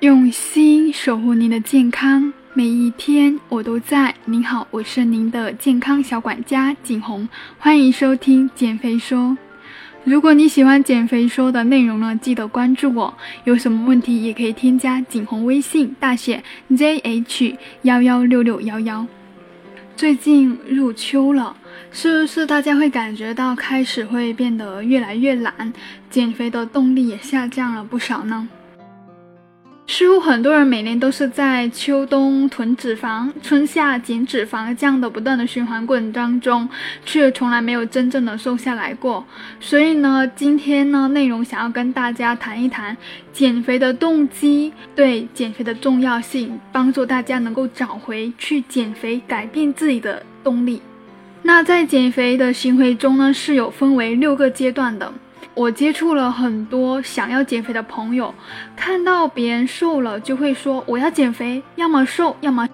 用心守护您的健康，每一天我都在。您好，我是您的健康小管家景红，欢迎收听减肥说。如果你喜欢减肥说的内容呢，记得关注我。有什么问题也可以添加景红微信，大写 ZH 幺幺六六幺幺。最近入秋了，是不是大家会感觉到开始会变得越来越懒，减肥的动力也下降了不少呢？似乎很多人每年都是在秋冬囤脂肪、春夏减脂肪这样的不断的循环过程当中，却从来没有真正的瘦下来过。所以呢，今天呢，内容想要跟大家谈一谈减肥的动机，对减肥的重要性，帮助大家能够找回去减肥、改变自己的动力。那在减肥的行为中呢，是有分为六个阶段的。我接触了很多想要减肥的朋友，看到别人瘦了，就会说我要减肥，要么瘦，要么。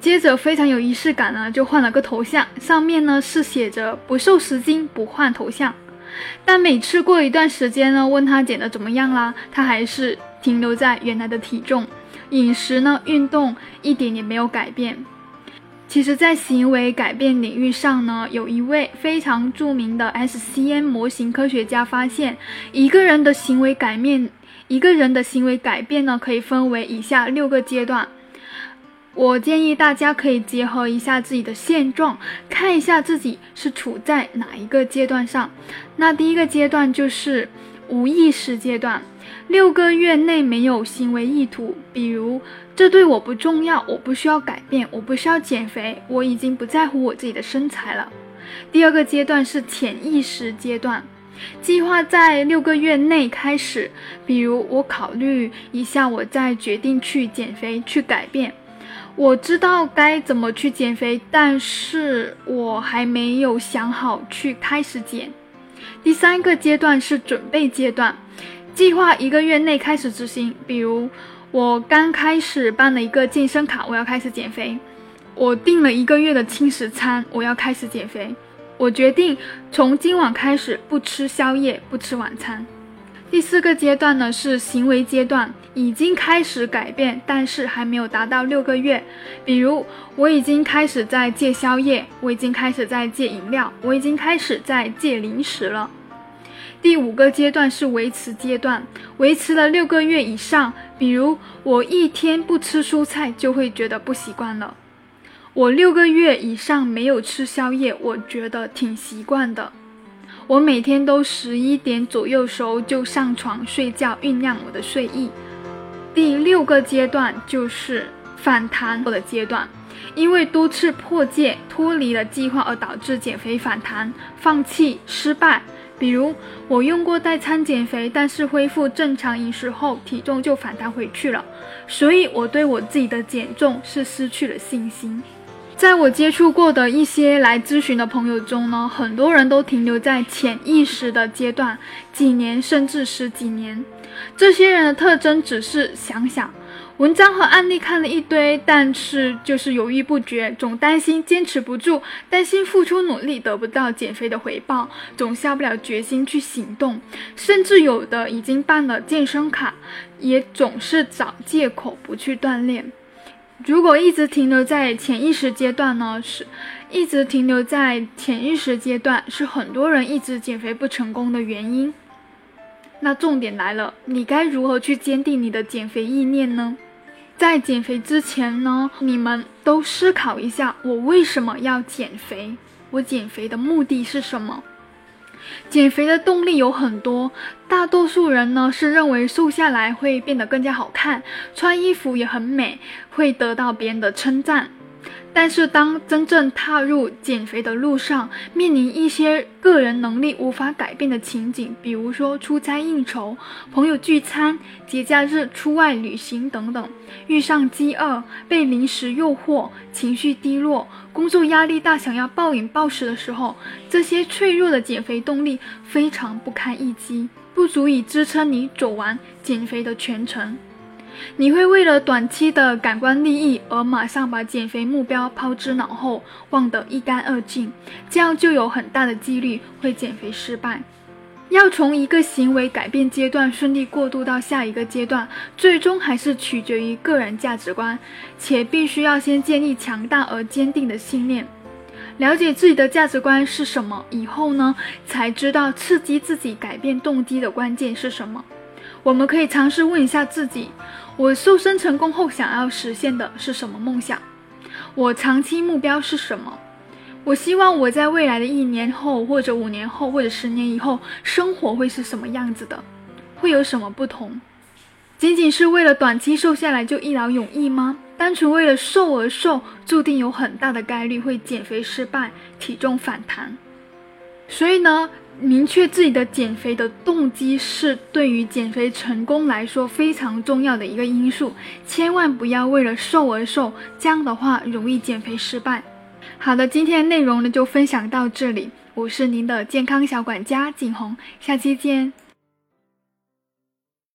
接着非常有仪式感呢，就换了个头像，上面呢是写着不瘦十斤不换头像。但每次过一段时间呢，问他减的怎么样啦，他还是停留在原来的体重，饮食呢、运动一点也没有改变。其实，在行为改变领域上呢，有一位非常著名的 SCN 模型科学家发现，一个人的行为改变，一个人的行为改变呢，可以分为以下六个阶段。我建议大家可以结合一下自己的现状，看一下自己是处在哪一个阶段上。那第一个阶段就是无意识阶段。六个月内没有行为意图，比如这对我不重要，我不需要改变，我不需要减肥，我已经不在乎我自己的身材了。第二个阶段是潜意识阶段，计划在六个月内开始，比如我考虑一下，我再决定去减肥去改变。我知道该怎么去减肥，但是我还没有想好去开始减。第三个阶段是准备阶段。计划一个月内开始执行，比如我刚开始办了一个健身卡，我要开始减肥；我订了一个月的轻食餐，我要开始减肥；我决定从今晚开始不吃宵夜，不吃晚餐。第四个阶段呢是行为阶段，已经开始改变，但是还没有达到六个月，比如我已经开始在戒宵夜，我已经开始在戒饮料，我已经开始在戒零食了。第五个阶段是维持阶段，维持了六个月以上，比如我一天不吃蔬菜就会觉得不习惯了。我六个月以上没有吃宵夜，我觉得挺习惯的。我每天都十一点左右时候就上床睡觉，酝酿我的睡意。第六个阶段就是反弹的阶段，因为多次破戒、脱离了计划而导致减肥反弹、放弃、失败。比如我用过代餐减肥，但是恢复正常饮食后，体重就反弹回去了，所以我对我自己的减重是失去了信心。在我接触过的一些来咨询的朋友中呢，很多人都停留在潜意识的阶段，几年甚至十几年。这些人的特征只是想想。文章和案例看了一堆，但是就是犹豫不决，总担心坚持不住，担心付出努力得不到减肥的回报，总下不了决心去行动，甚至有的已经办了健身卡，也总是找借口不去锻炼。如果一直停留在潜意识阶段呢？是一直停留在潜意识阶段，是很多人一直减肥不成功的原因。那重点来了，你该如何去坚定你的减肥意念呢？在减肥之前呢，你们都思考一下：我为什么要减肥？我减肥的目的是什么？减肥的动力有很多，大多数人呢是认为瘦下来会变得更加好看，穿衣服也很美，会得到别人的称赞。但是，当真正踏入减肥的路上，面临一些个人能力无法改变的情景，比如说出差应酬、朋友聚餐、节假日出外旅行等等，遇上饥饿、被零食诱惑、情绪低落、工作压力大、想要暴饮暴食的时候，这些脆弱的减肥动力非常不堪一击，不足以支撑你走完减肥的全程。你会为了短期的感官利益而马上把减肥目标抛之脑后，忘得一干二净，这样就有很大的几率会减肥失败。要从一个行为改变阶段顺利过渡到下一个阶段，最终还是取决于个人价值观，且必须要先建立强大而坚定的信念。了解自己的价值观是什么以后呢，才知道刺激自己改变动机的关键是什么。我们可以尝试问一下自己：我瘦身成功后想要实现的是什么梦想？我长期目标是什么？我希望我在未来的一年后，或者五年后，或者十年以后，生活会是什么样子的？会有什么不同？仅仅是为了短期瘦下来就一劳永逸吗？单纯为了瘦而瘦，注定有很大的概率会减肥失败，体重反弹。所以呢，明确自己的减肥的动机是对于减肥成功来说非常重要的一个因素。千万不要为了瘦而瘦，这样的话容易减肥失败。好的，今天的内容呢就分享到这里，我是您的健康小管家景红，下期见。